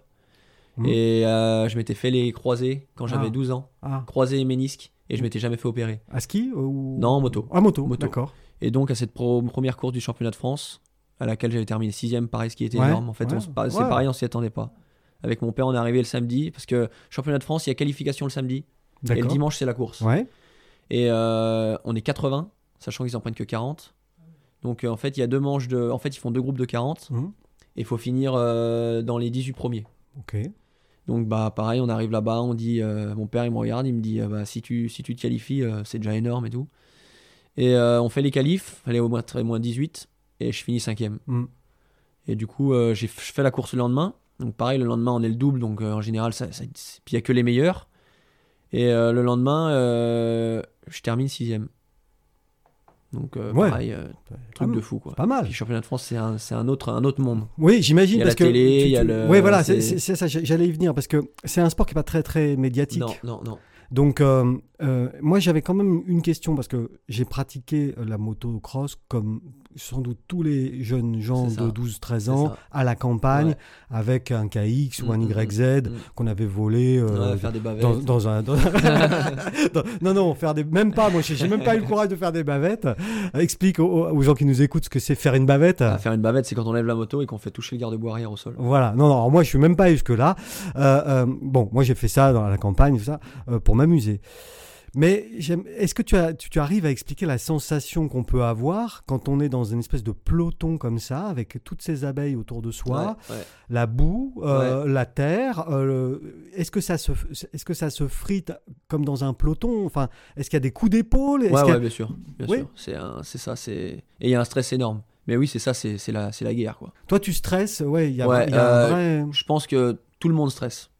Mhm. et euh, je m'étais fait les croisés quand j'avais Ah. 12 ans. Ah, Croisés et ménisques et je m'étais jamais fait opérer. à ski ou... Non, en moto. À moto, Moto. d'accord. Et donc à cette pro- première course du championnat de France, à laquelle j'avais terminé sixième, pareil, ce qui était Ouais, énorme. En fait, ouais, c'est ouais. pareil, on s'y attendait pas. Avec mon père, on est arrivé le samedi parce que championnat de France, il y a qualification le samedi et le dimanche c'est la course. Ouais. Et euh, on est 80, sachant qu'ils en prennent que 40. Donc euh, en fait, il y a deux manches de. En fait, ils font deux groupes de 40 Mhm. et il faut finir euh, dans les 18 premiers. Ok. Donc bah pareil, on arrive là-bas, on dit, mon père il me regarde, il me dit, bah, si tu si tu te qualifies, c'est déjà énorme et tout. Et on fait les qualifs, fallait au moins très moins 18 et je finis cinquième. Mhm. Et du coup, j'ai je fais la course le lendemain. Donc pareil, le lendemain on est le double, donc euh, en général ça, ça- puis il y a que les meilleurs. Et euh, le lendemain, euh, je termine sixième. Donc Ouais. pareil, truc de fou quoi. Pas mal. Le championnat de France, c'est un, un autre un autre monde. Oui, j'imagine Il y a parce la que télé, il y a le- Oui, voilà, c'est ça. J'allais y venir parce que c'est un sport qui est pas très très médiatique. Non, non, non. Donc, euh, moi, j'avais quand même une question parce que j'ai pratiqué euh, la motocross comme sans doute tous les jeunes gens de 12-13 C'est ans à la campagne Ouais. avec un KX ou un Mm, mm, YZ mm. qu'on avait volé euh, Ouais, faire des bavettes. dans, dans un. dans- *laughs* non, non, faire des. Même pas, moi, j'ai même pas eu le courage de faire des bavettes. Explique aux, aux gens qui nous écoutent ce que c'est faire une bavette. Ah, faire une bavette, c'est quand on lève la moto et qu'on fait toucher le garde-boue arrière au sol. Voilà, non, non, alors moi je suis même pas jusque là. bon, moi j'ai fait ça dans la campagne, tout ça, pour m'amuser. Mais est-ce que tu, as, tu, tu arrives à expliquer la sensation qu'on peut avoir quand on est dans une espèce de peloton comme ça, avec toutes ces abeilles autour de soi, Ouais, ouais. la boue, euh, la terre euh, Est-ce que, ça se, est que ça se frite comme dans un peloton? Enfin, est-ce qu'il y a des coups d'épaule? Ouais, bien sûr. Bien Oui. sûr. C'est ça. Et il y a un stress énorme. Mais oui, c'est ça, c'est la, guerre, quoi. Toi tu stresses Ouais, il y a, y a euh, un vrai. Je pense que tout le monde stresse.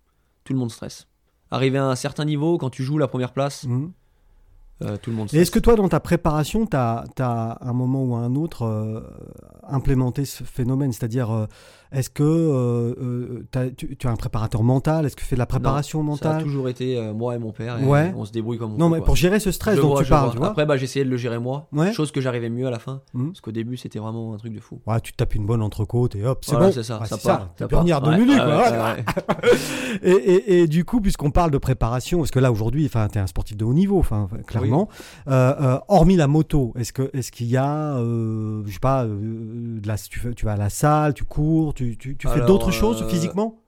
Tout le monde stresse. Arrivé à un certain niveau, quand tu joues la première place, Mhm. Euh, tout le monde Et est-ce que toi, dans ta préparation, tu as, à un moment ou à un autre euh, implémenté ce phénomène? C'est-à-dire, euh, est-ce que euh, t'as- tu, tu as un préparateur mental? Est-ce que tu fais de la préparation Ça a mentale? toujours été moi et mon père. Et Ouais. On se débrouille comme on Non, peut, mais quoi. pour gérer ce stress Je dont vois, tu parles, tu vois Après, bah, essayé de le gérer moi. Ouais. Chose que j'arrivais mieux à la fin. Mhm. Parce qu'au début, c'était vraiment un truc de fou. Ouais, tu te tapes une bonne entrecôte et hop, c'est Voilà, bon. c'est ça, Ouais, ça ça, ça part. ouais, ouais. *laughs* Et, du coup, puisqu'on parle de préparation, parce que là aujourd'hui, tu es un sportif de haut niveau, enfin, clairement. Euh, euh, hormis la moto, est-ce que est-ce qu'il y a, euh, je sais pas, de la, tu, vas à la salle, tu cours, tu, tu- tu fais d'autres choses physiquement?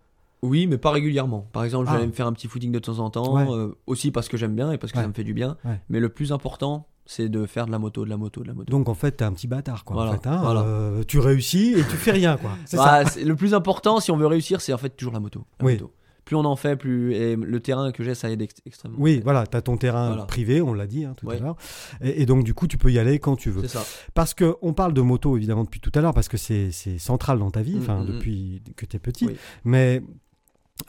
Oui, mais pas régulièrement. Par exemple, Ah. j'allais me faire un petit footing de temps en temps, Ouais. aussi parce que j'aime bien et parce que Ouais. ça me fait du bien. Ouais. Mais le plus important, c'est de faire de la moto, de la moto, de la moto. Donc en fait, t'es un petit bâtard, quoi. en Voilà, fait, hein. voilà. Euh, tu réussis et tu fais rien, quoi. C'est Bah, c'est- le plus important, si on veut réussir, c'est en fait toujours la moto. la Oui. moto. Plus on en fait, plus et le terrain que j'ai, ça aide ex- extrêmement. Oui, voilà, tu as ton terrain Voilà. privé, on l'a dit hein, tout à l'heure. Et, et donc du coup, tu peux y aller quand tu veux. C'est ça. Parce que on parle de moto évidemment depuis tout à l'heure parce que c'est central dans ta vie, Mm, enfin mm, mm. depuis que tu es petit. Oui. Mais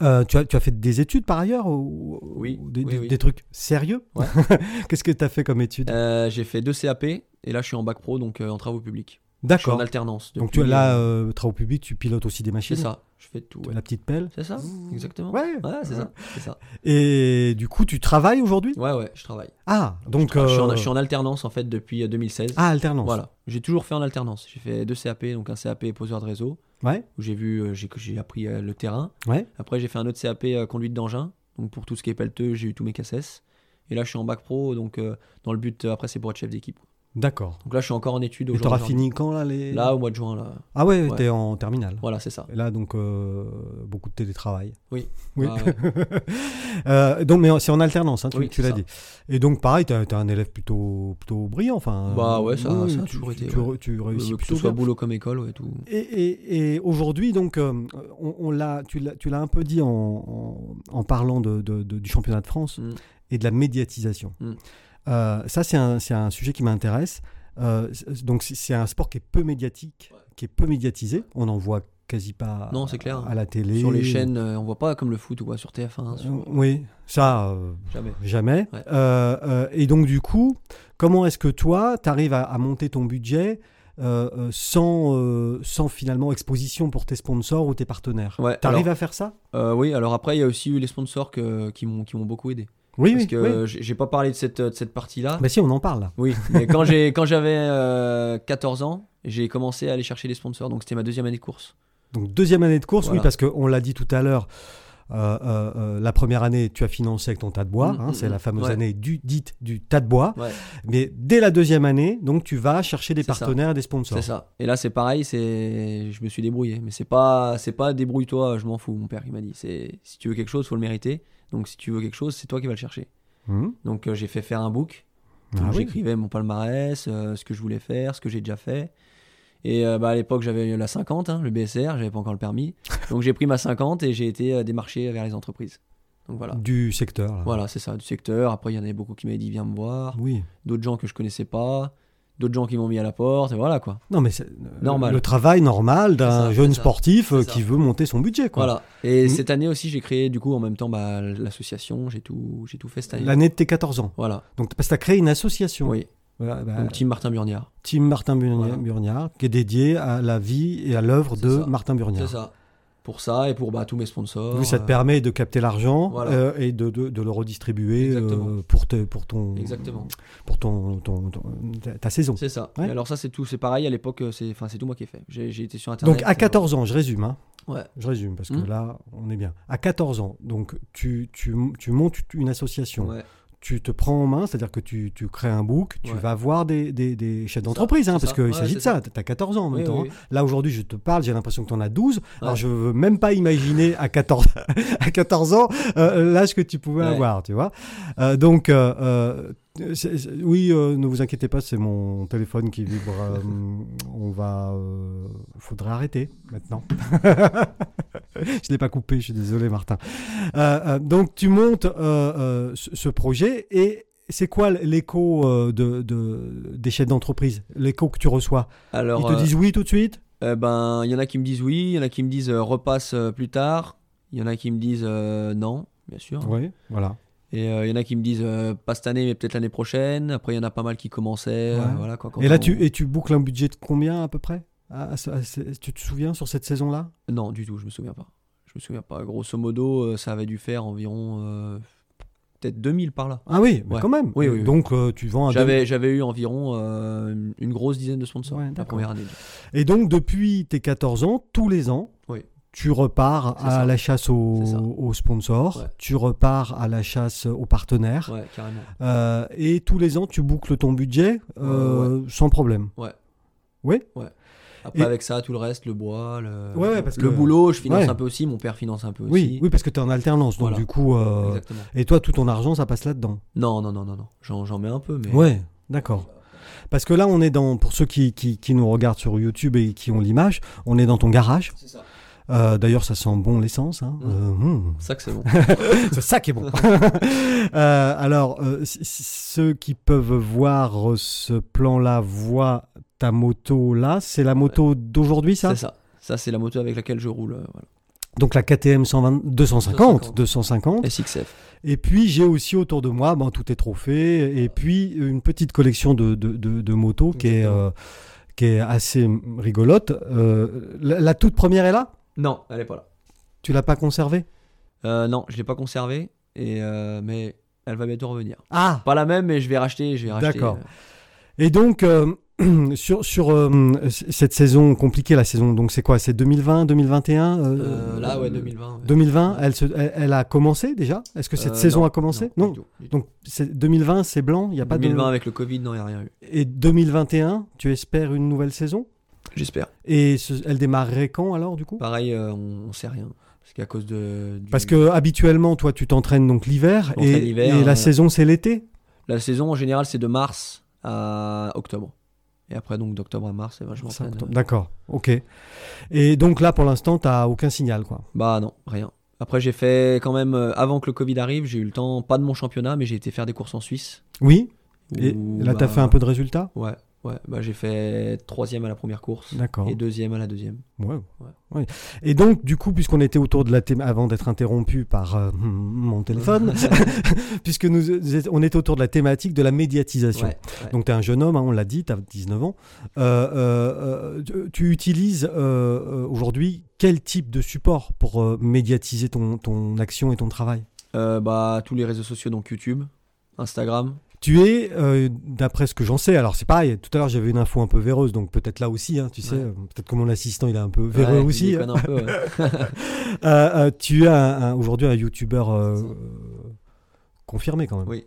euh, tu, as, tu as fait des études par ailleurs ou, Oui, ou des, oui, des- oui. des trucs sérieux? Ouais. *laughs* Qu'est-ce que tu as fait comme études Euh, j'ai fait deux CAP et là, je suis en bac pro, donc euh, en travaux publics. Je suis en D'accord. alternance. Donc tu es là, euh, euh, travaux publics, tu pilotes aussi des machines C'est ça. Je fais tout. ouais. La petite pelle C'est ça, exactement. Ouais. Ouais, c'est ça. Ça. Et du coup, tu travailles aujourd'hui? Ouais, ouais, je travaille. Ah, donc. je, suis en, euh, je suis en alternance en fait depuis euh, 2016. Ah, alternance. Voilà. J'ai toujours fait en alternance. J'ai fait deux CAP, donc un CAP poseur de réseau, Ouais, où j'ai vu, euh, j'ai, appris euh, le terrain. ouais. Après, j'ai fait un autre CAP euh, conduite d'engin. Donc pour tout ce qui est pelleteux, j'ai eu tous mes KSS. Et là, je suis en bac pro, donc euh, dans le but, euh, après, c'est pour être chef d'équipe. D'accord. Donc là, je suis encore en études Et aujourd'hui. t'auras fini quand là les... Là, au mois de juin, là. Ah ouais, Ouais. t'es en terminale. Voilà, c'est ça. Et là, donc, euh, beaucoup de télétravail. Oui. Oui. Ah ouais. *laughs* Euh, donc, mais c'est en alternance, hein, tu, Oui, tu c'est l'as dit. Et donc, pareil, t'es un élève plutôt, plutôt brillant. Enfin, Bah ouais, ça- oui, ça a tu, toujours tu- été, Tu, ouais. tu réussis que plutôt ce soit boulot comme école, ouais, tout. Et, et- et aujourd'hui, donc, euh, on, on l'a, tu l'as tu l'as un peu dit en, en, en parlant de, de- de- du championnat de France Mm. et de la médiatisation. Mm. Euh, ça, c'est un, sujet qui m'intéresse. Euh, donc, c'est- un sport qui est peu médiatique, qui est peu médiatisé. On n'en voit quasi pas Non, c'est clair. à la télé. Sur les chaînes, euh, on voit pas comme le foot ou quoi, sur TF1. sur- Euh, oui, ça, euh, Jamais. jamais. Ouais. Et donc, du coup, comment est-ce que toi, tu arrives à, à monter ton budget sans, sans finalement exposition pour tes sponsors ou tes partenaires? Ouais, Tu arrives alors- à faire ça? oui, alors après, il y a aussi eu les sponsors que- qui m'ont qui m'ont beaucoup aidé. Oui, Parce oui. que oui. euh, j'ai pas parlé de cette, de cette partie-là. Bah si, on en parle là. Oui, mais quand *laughs* j'avais euh, 14 ans, j'ai commencé à aller chercher des sponsors. Donc c'était ma deuxième année de course. Donc, deuxième année de course, oui, parce qu'on l'a dit tout à l'heure. euh, euh, euh, la première année, tu as financé avec ton tas de bois, Mm, hein, c'est mm. la fameuse Ouais. année du, dite du tas de bois. Ouais. Mais dès la deuxième année, donc tu vas chercher des ça. partenaires et des sponsors. C'est ça. Et là, c'est pareil, c'est je me suis débrouillé. Mais c'est pas c'est pas débrouille-toi, je m'en fous. Mon père, il m'a dit, c'est si tu veux quelque chose, faut le mériter. Donc si tu veux quelque chose, c'est toi qui vas le chercher. Mhm. Donc euh, j'ai fait faire un book. Ah oui. J'écrivais mon palmarès, euh, ce que je voulais faire, ce que j'ai déjà fait. Et euh, bah, à l'époque, j'avais la 50, hein, le BSR, j'avais pas encore le permis. *laughs* Donc j'ai pris ma 50 et j'ai été démarché vers les entreprises. Donc voilà. Du secteur. là. Voilà, c'est ça, du secteur. Après, il y en avait beaucoup qui m'avaient dit viens me voir. Oui. D'autres gens que je connaissais pas. D'autres gens qui m'ont mis à la porte. Et voilà quoi. Non, mais c'est euh, Normal. Le travail normal d'un C'est jeune c'est sportif euh, C'est qui veut monter son budget. Quoi. Voilà. Et Mm. cette année aussi, j'ai créé du coup en même temps bah, l'association. J'ai tout, j'ai tout fait cette année. L'année de tes 14 ans. Voilà. Donc, parce que tu as créé une association. Oui. Voilà, bah, Donc Team Martin Burniard. Team Martin Burniard, Voilà. Burniard, qui est dédié à la vie et à l'œuvre C'est de ça. Martin C'est Burniard. ça. Pour ça et pour bah, tous mes sponsors. Vous, ça te permet de capter l'argent Voilà. euh, et de, de- de le redistribuer euh, pour, te- pour, ton, Exactement. pour ton, ton- ton- ta- saison. C'est ça. Ouais. Et alors ça c'est tout, c'est pareil à l'époque, euh, c'est tout moi qui ai fait. J'ai été sur internet. Donc à 14 ans, je résume, hein. Ouais. je résume parce que Hmm. là, on est bien. À 14 ans, donc tu, tu, tu montes une association, Ouais. Tu te prends en main, c'est-à-dire que tu, tu crées un book, tu Ouais. vas voir des, des, des chefs d'entreprise, hein, parce qu'il Ouais, s'agit de ça. Tu as 14 ans en même Oui, temps. oui, hein. Là, aujourd'hui, je te parle, j'ai l'impression que tu en as 12. Alors, je veux même pas imaginer à 14, *laughs* à 14 ans euh, l'âge que tu pouvais avoir, tu vois. Euh, donc, euh, oui, euh, ne vous inquiétez pas, c'est mon téléphone qui vibre. euh, *laughs* on va. euh, faudrait arrêter maintenant. *laughs* je l'ai pas coupé, je suis désolé, Martin. Donc, tu montes ce, projet et. C'est quoi l'écho de, de- des chefs d'entreprise? L'écho que tu reçois? Alors Ils te disent oui tout de suite? euh, ben il y en a qui me disent oui, il y en a qui me disent repasse plus tard, il y en a qui me disent non, bien sûr. Oui, voilà. Et euh, il y en a qui me disent euh, pas cette année, mais peut-être l'année prochaine. Après, il y en a pas mal qui commençaient. euh, Ouais. voilà, quoi, quand Et là, on- tu, et tu boucles un budget de combien à peu près? À à Tu te souviens sur cette saison-là? Non, du tout, je me souviens pas. Je me souviens pas. Grosso modo, ça avait dû faire environ peut-être 2000 par là. Ah oui, mais Ouais. quand même. Oui, oui, oui. Donc euh, tu vends J'avais, j'avais eu environ euh, une grosse dizaine de sponsors Ouais, la première année. Et donc depuis tes 14 ans, tous les ans, Oui. Tu repars à ça. la chasse aux, sponsors, Ouais. tu repars à la chasse aux partenaires, Ouais, carrément. euh, et tous les ans tu boucles ton budget euh, sans problème. Ouais. Oui Après, Et- avec ça, tout le reste, le bois, le, Ouais, ouais, parce le que- boulot, je finance un peu aussi. Mon père finance un peu aussi. Oui, oui, parce que tu es en alternance, donc Voilà. du coup, euh, Exactement. et toi tout ton argent ça passe là-dedans. Non, non, non, non, non. J'en, j'en mets un peu, mais. Ouais, d'accord. Parce que là on est dans, pour ceux qui, qui, qui nous regardent sur YouTube et qui ont l'image, on est dans ton garage. C'est ça. Euh, D'ailleurs ça sent bon l'essence. Hein. Mm. Euh. C'est ça que c'est bon. *laughs* Ça qui est bon. *laughs* Euh, alors, ceux qui peuvent voir ce plan-là voient ta moto là. C'est la moto d'aujourd'hui, ça? C'est ça. Ça, c'est la moto avec laquelle je roule. voilà. Donc la KTM 120, 250, 250. 250. SXF. Et puis j'ai aussi autour de moi, ben, tout est trophée. Et puis une petite collection de, de, de- de motos qui est, euh, qui est assez rigolote. Euh, la, la toute première est là? Non, elle est pas là. Tu l'as pas conservée? Euh, non, je l'ai pas conservée. Et euh, mais elle va bientôt revenir. Ah Pas la même, mais je vais racheter. Je vais racheter. D'accord. Et donc, euh, *clears throat* sur, sur euh, cette saison compliquée, la saison, donc c'est quoi? C'est 2020, 2021 euh, euh, là, ouais, 2020. ouais. 2020, elle, se- elle, elle a commencé déjà? Est-ce que cette saison non, a commencé? Non. Non. du tout, du tout. Donc c'est 2020, c'est blanc, il n'y a pas 2020 de... avec le Covid, non, il n'y a rien eu. Et 2021, tu espères une nouvelle saison? J'espère. Et ce- elle démarrerait quand alors du coup? Pareil, euh, on, on sait rien. Parce qu'à cause de. du- Parce que habituellement, toi, tu t'entraînes donc l'hiver et, l'hiver, et la euh, saison c'est l'été? La saison en général, c'est de mars à octobre. Et après, donc d'octobre à mars, ben, je Ça, D'accord, ok. Et donc là, pour l'instant, tu aucun signal quoi? Bah non, rien. Après, j'ai fait quand même, euh, avant que le Covid arrive, j'ai eu le temps, pas de mon championnat, mais j'ai été faire des courses en Suisse. Oui? Et là, tu as bah, fait un peu de résultats? Ouais, ouais. Bah, j'ai fait troisième à la première course et deuxième à la deuxième. Ouais, ouais. Et donc, du coup, puisqu'on était autour de la thém- avant d'être interrompu par euh, *laughs* mon téléphone, *laughs* *laughs* puisque nous, on était autour de la thématique de la médiatisation. Ouais. Donc, tu es un jeune homme, hein, on l'a dit, tu as 19 ans. Euh, euh, euh, tu- tu utilises euh, euh, aujourd'hui quel type de support pour euh, médiatiser ton, ton action et ton travail? Euh, bah, tous les réseaux sociaux, donc YouTube, Instagram. Tu es, euh, d'après ce que j'en sais, alors c'est pareil, tout à l'heure j'avais une info un peu véreuse, donc peut-être là aussi, hein, tu sais, Ouais. peut-être que mon assistant il est un peu véreux Ouais, aussi. déconne un peu, ouais. *laughs* Euh, euh, tu es aujourd'hui un youtubeur euh, confirmé quand même. Oui.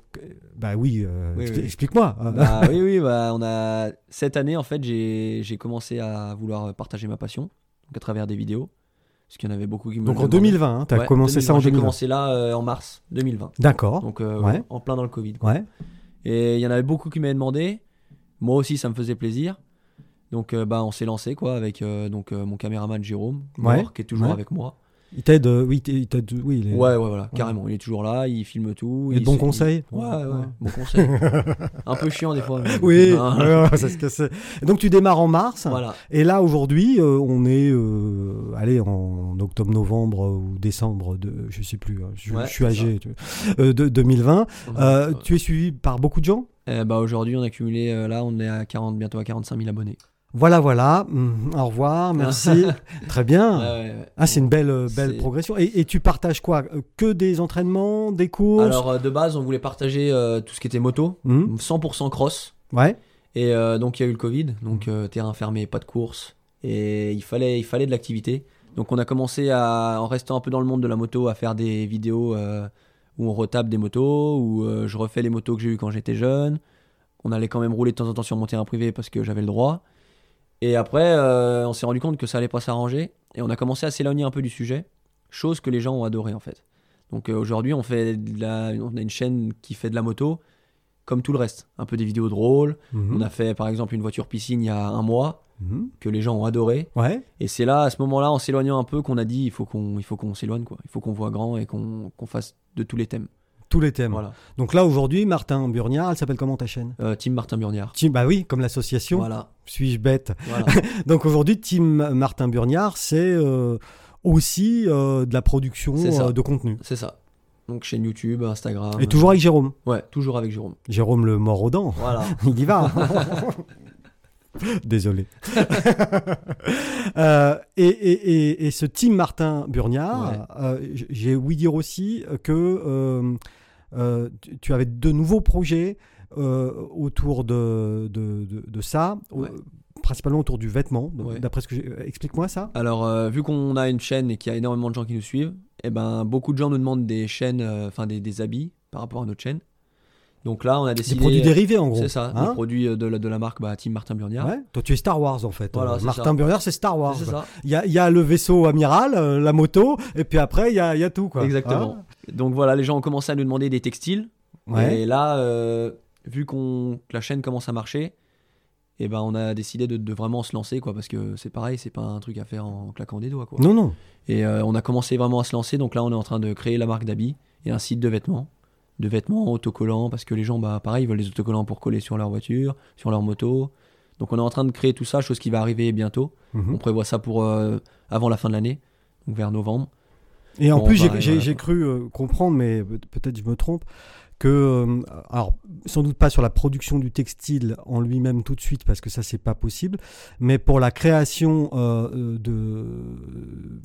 Bah oui, Oui, expli- oui. explique-moi. Bah oui, oui, bah, on a... cette année, en fait, j'ai commencé à vouloir partager ma passion, donc à travers des vidéos. Parce qu'il y en avait beaucoup qui me Donc en demandaient. 2020, tu as Ouais, commencé ça en 2020, J'ai 2020. commencé là euh, en mars 2020. D'accord. Donc euh, Ouais. en plein dans le Covid. quoi. Ouais. Et il y en avait beaucoup qui m'avaient demandé. Moi aussi, ça me faisait plaisir. Donc euh, bah, on s'est lancé quoi avec euh, donc, euh, mon caméraman Jérôme, Ouais, Mort, qui est toujours ouais. avec moi. Il t'aide, euh, oui, il t'aide, oui, il est- Ouais, ouais, voilà, carrément. Il est toujours là, il filme tout. Et il bons se- conseils il- Ouais, ouais, Ouais. bons conseils. *laughs* Un peu chiant des fois. mais- Oui, Ah, cassait. Et Donc tu démarres en mars. Voilà. Et là aujourd'hui, euh, on est, euh, allez, en octobre-novembre ou décembre de, je sais plus, hein, je, Ouais, je suis c'est âgé, de 2020. Euh, Ouais. Tu es suivi par beaucoup de gens? Bah, Aujourd'hui, on a cumulé, là, on est à 40, bientôt à 45 000 abonnés. Voilà, voilà. Hum, au revoir, merci. *laughs* Très bien. Ouais, ouais, ouais. Ah, c'est une belle, euh, belle progression. Et, et tu partages quoi? Euh, Que des entraînements, des courses? Alors, euh, de base, on voulait partager euh, tout ce qui était moto, Hum, 100% cross. Ouais. Et euh, donc il y a eu le Covid, donc euh, terrain fermé, pas de course, et il fallait, il fallait de l'activité. Donc on a commencé à, en restant un peu dans le monde de la moto, à faire des vidéos où on retape des motos, où je refais les motos que j'ai eues quand j'étais jeune. On allait quand même rouler de temps en temps sur mon terrain privé parce que j'avais le droit. Et après, euh, on s'est rendu compte que ça allait pas s'arranger, et on a commencé à s'éloigner un peu du sujet, chose que les gens ont adoré en fait. Donc euh, aujourd'hui, on fait de la, on a une chaîne qui fait de la moto, comme tout le reste, un peu des vidéos drôles. Mhm. On a fait par exemple une voiture piscine il y a un mois Mhm. que les gens ont adoré. Ouais. Et c'est là, à ce moment-là, en s'éloignant un peu, qu'on a dit il faut qu'on il faut qu'on s'éloigne quoi. Il faut qu'on voit grand et qu'on qu'on fasse de tous les thèmes. Tous les thèmes. Voilà. Donc là aujourd'hui, Martin Burniard, elle s'appelle comment ta chaîne? Euh, Team Martin Burniard. Team, bah oui, comme l'association. Voilà. Suis-je bête? Voilà. *laughs* Donc aujourd'hui, Team Martin Burniard, c'est euh, aussi euh, de la production euh, de contenu. c'est ça. Donc chaîne YouTube, Instagram. Et toujours avec Jérôme. Ouais, toujours avec Jérôme. Jérôme le mort aux dents. Voilà. *laughs* Il y va. *laughs* Désolé. Euh, et, et- et- et ce team Martin Burniard, Ouais. euh, j'ai ouï dire aussi que euh, tu- tu avais de nouveaux projets euh, autour de, de, de- de ça, Ouais. principalement autour du vêtement. Ouais. D'après ce que j'ai- euh, explique-moi ça. Alors, euh, vu qu'on a une chaîne et qu'il y a énormément de gens qui nous suivent, eh ben, beaucoup de gens nous demandent des chaînes, euh, enfin des, des habits par rapport à notre chaîne. Donc là, on a Des décidé. produits dérivés en gros. C'est ça, hein des produits euh, de la, de la marque bah, Team Martin Burniard. Ouais. Toi, tu es Star Wars en fait. Voilà, Martin ça. Burniard, c'est Star Wars. C'est ça. Il y a, y a le vaisseau amiral, euh, la moto, et puis après, il y a, y a tout. Quoi. Exactement. Donc voilà, les gens ont commencé à nous demander des textiles. Hein Ouais. Et là, euh, vu qu'on que la chaîne commence à marcher, et ben on a décidé de, de vraiment se lancer quoi, parce que c'est pareil, c'est pas un truc à faire en claquant des doigts quoi. Non, non. Et euh, on a commencé vraiment à se lancer. Donc là, on est en train de créer la marque d'habits et un site de vêtements. De vêtements autocollants, parce que les gens, bah, pareil, ils veulent des autocollants pour coller sur leur voiture, sur leur moto. Donc on est en train de créer tout ça, chose qui va arriver bientôt. Mhm. On prévoit ça pour euh, avant la fin de l'année, donc vers novembre. Et en Bon, plus, j'ai- pareil, j'ai voilà, cru euh, comprendre, mais peut- peut-être je me trompe, que, euh, alors, sans doute pas sur la production du textile en lui-même tout de suite, parce que ça, c'est pas possible, mais pour la création euh, euh, de,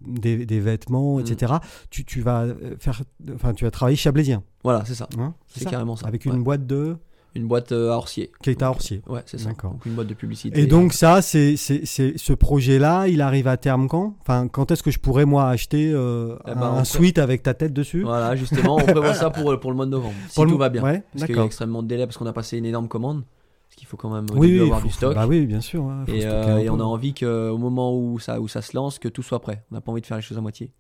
des, des vêtements, Mm. etc., tu, tu vas faire, enfin, tu vas travailler chablaisien, Voilà, c'est ça. hein, C'est carrément ça. Avec Ouais. une boîte de. Une boîte euh, à Orsier. qui est à Orsier. Ouais, c'est ça. D'accord. Une boîte de publicité. Et donc ça, c'est c'est- c'est- ce projet-là, il arrive à terme quand? Enfin, quand est-ce que je pourrais moi acheter euh, Eh un, ben, un suite avec ta tête dessus? Voilà, justement, on prévoit ça pour, pour le mois de novembre. Si Pour le- tout va bien. Ouais, Parce qu'il y a extrêmement de délai, parce qu'on a passé une énorme commande. Parce qu'il faut quand même Oui, oui, avoir faut- du stock. Bah oui, bien sûr. et, euh, et on a envie qu'au moment où ça, où ça se lance, que tout soit prêt. On n'a pas envie de faire les choses à moitié.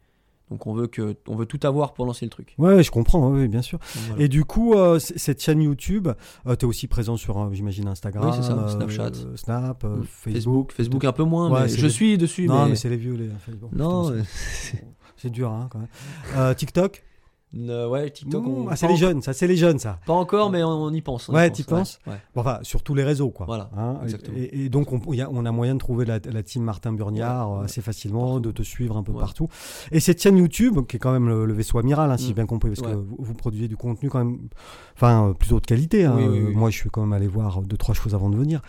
Donc on veut, que, on veut tout avoir pour lancer le truc. Ouais, je comprends, oui, bien sûr. Voilà. Et du coup, euh, cette chaîne YouTube, tu es aussi présent sur, euh, j'imagine, Instagram, Oui, c'est ça, euh, Snapchat. Snap, euh, Mm. Facebook. Facebook, Facebook un peu moins, Ouais, mais je les- suis dessus. Non, mais, mais... c'est les vieux, les Facebook. Non, euh, *laughs* c'est- dur, hein, quand même. Euh, TikTok? Euh, ouais, TikTok, Mmh, on... ah, c'est les jeunes, ça, c'est les jeunes, ça. Pas encore, mais on, on y pense. on Ouais, t'y penses? ouais. Bon, Enfin, sur tous les réseaux, quoi. Voilà, Hein, exactement. et, et donc, on, y a, on a moyen de trouver la, la team Martin Burniard Ouais, euh, assez facilement, Partout. de te suivre un peu partout. Et cette chaîne YouTube, qui est quand même le, le vaisseau amiral, hein, si Mm. j'ai bien compris, parce que vous, vous produisez du contenu quand même, enfin, euh, plutôt de qualité. hein. Oui, oui, oui. Moi, je suis quand même allé voir deux, trois choses avant de venir.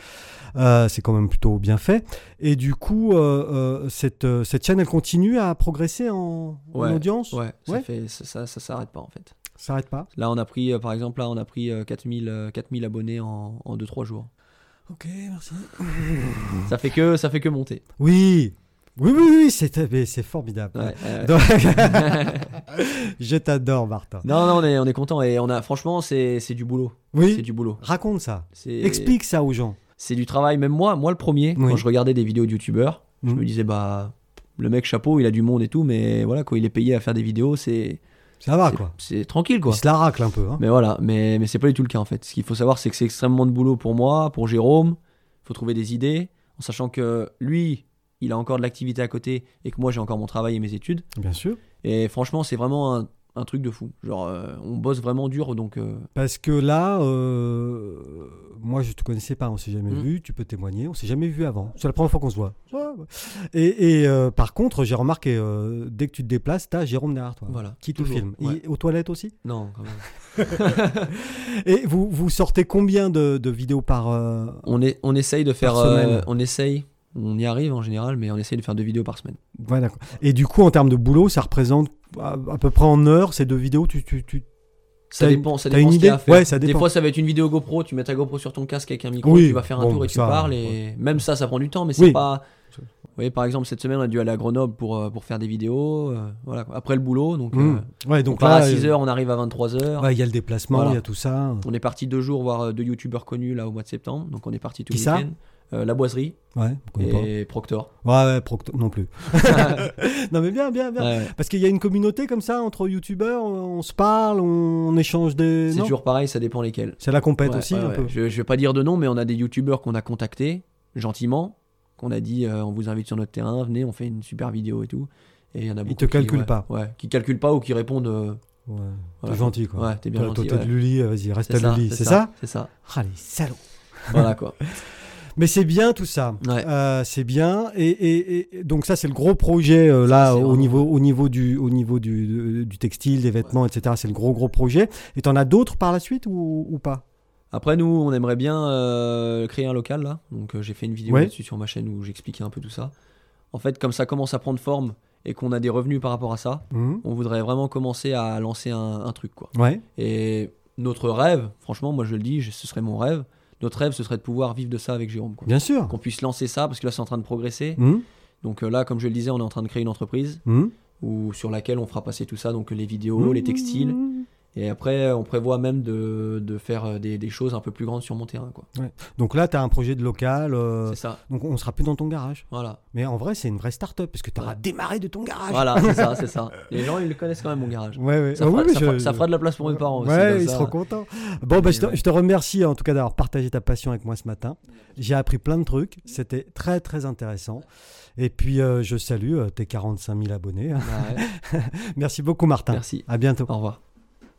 Euh, c'est quand même plutôt bien fait. Et du coup, euh, cette, cette chaîne, elle continue à progresser en, audience? Ouais, ça Ouais. fait ça, ça, ça s'arrête pas en fait. Ça s'arrête pas Là, on a pris, euh, par exemple, là, on a pris euh, 4000, euh, 4000 abonnés en, en 2-3 jours. Ok, merci. *laughs* Ça fait que, ça fait que monter. Oui, oui, oui, oui, c'est c'est formidable. Ouais, ouais. Donc- *laughs* *laughs* je t'adore, Martin. non, non, on est, on est content et on a, franchement, c'est, c'est du boulot. C'est Oui, du boulot. raconte ça. C'est, Explique ça aux gens. C'est du travail. Même moi, moi le premier, Oui. quand je regardais des vidéos de youtubeurs, je Mhm. me disais bah, le mec chapeau, il a du monde et tout, mais voilà, quand il est payé à faire des vidéos, c'est, Ça va, quoi. c'est tranquille quoi. Il se la racle un peu. Hein. Mais voilà, mais, mais c'est pas du tout le cas en fait. Ce qu'il faut savoir, c'est que c'est extrêmement de boulot pour moi, pour Jérôme. Il faut trouver des idées, en sachant que lui, il a encore de l'activité à côté et que moi, j'ai encore mon travail et mes études. Bien sûr. Et franchement, c'est vraiment un, un truc de fou. Genre, euh, on bosse vraiment dur, donc euh, Parce que là, euh, moi, je te connaissais pas, on s'est jamais Mhm. vu, tu peux témoigner, on s'est jamais vu avant. C'est la première fois qu'on se voit. Et, et, par contre, j'ai remarqué, dès que tu te déplaces, t'as Jérôme derrière toi. Voilà, Qui te filme. ouais. Et aux toilettes aussi? Non, quand même. *laughs* Et vous, vous sortez combien de, de vidéos par. On, est, on essaye de faire. On essaye, on y arrive en général, mais on essaye de faire deux vidéos par semaine. Ouais, d'accord. Et du coup, en termes de boulot, ça représente à, à peu près en heure ces deux vidéos. Tu, tu, tu... Ça dépend, ça t'as dépend une ce idée à faire. Ouais, ça Des dépend. fois, ça va être une vidéo GoPro, tu mets ta GoPro sur ton casque avec un micro, Oui, tu vas faire un bon, tour et tu parles. Et même ça, ça prend du temps, mais c'est Oui. pas. Vous voyez, par exemple, cette semaine, on a dû aller à Grenoble pour, euh, pour faire des vidéos. euh, voilà. Après le boulot, donc. Mmh. euh, Ouais, on donc part là, à 6h, euh, on arrive à 23h. ouais, il y a le déplacement, il Voilà. y a tout ça. On est parti deux jours voir deux youtubeurs connus là au mois de septembre. Donc on est parti tout le week-end. Euh, la boiserie Ouais, connaît pas. et Proctor. Ouais, ouais, Procto- non plus. *laughs* *laughs* non, mais bien, bien, bien. Ouais. Parce qu'il y a une communauté comme ça entre youtubeurs, on se parle, on, on échange des. C'est toujours pareil, ça dépend lesquels. C'est la compète aussi, un peu. Je, je vais pas dire de nom, mais on a des youtubeurs qu'on a contactés gentiment, qu'on a dit euh, on vous invite sur notre terrain, venez, on fait une super vidéo et tout. Et il y en a beaucoup te qui- calculent ouais, pas. Ouais, qui calculent pas ou qui répondent. euh, Ouais. Voilà. T'es gentil, quoi. Ouais, t'es bien toi, toi, gentil, t'es de ouais. Lully, euh, vas-y, reste à Lully, c'est ça, C'est ça. Ah, les salauds voilà quoi. *laughs* Mais c'est bien tout ça. Ouais. Euh, c'est bien. Et, et- et- donc ça, c'est le gros projet euh, là au vraiment- niveau, au niveau du, au niveau du, textile, des vêtements, etc. C'est le gros gros projet. Et t'en as d'autres par la suite ou, ou pas? Après, nous, on aimerait bien euh, créer un local là. Donc, j'ai fait une vidéo Ouais. là-dessus sur ma chaîne où j'expliquais un peu tout ça. En fait, comme ça commence à prendre forme et qu'on a des revenus par rapport à ça, Mhm. on voudrait vraiment commencer à lancer un, un truc quoi. Et notre rêve, franchement, moi je le dis, je- ce serait mon rêve. Notre rêve, ce serait de pouvoir vivre de ça avec Jérôme. Quoi. Bien sûr. Qu'on puisse lancer ça parce que là, c'est en train de progresser. Mhm. Donc euh, là, comme je le disais, on est en train de créer une entreprise où, sur laquelle on fera passer tout ça, donc les vidéos, les textiles. Et après, on prévoit même de, de faire euh, des, des choses un peu plus grandes sur mon terrain. Quoi. Donc là, tu as un projet de local. euh, C'est ça. donc on sera plus dans ton garage. Voilà. Mais en vrai, c'est une vraie start-up parce que tu auras Ouais. démarré de ton garage. Voilà, c'est ça, *laughs* c'est ça. Les gens, ils le connaissent quand même, mon garage. Ouais, ouais. Ça, Ah fera, oui, ça je- fera- ça fera de la place pour mes parents aussi. Ouais, ils ça. seront contents. Bon, bah, je, te, ouais. je te remercie en tout cas d'avoir partagé ta passion avec moi ce matin. J'ai appris plein de trucs. C'était très, très intéressant. Et puis, euh, je salue euh, tes 45 000 abonnés. Ouais, *laughs* Merci beaucoup, Martin. merci. À bientôt. Au revoir.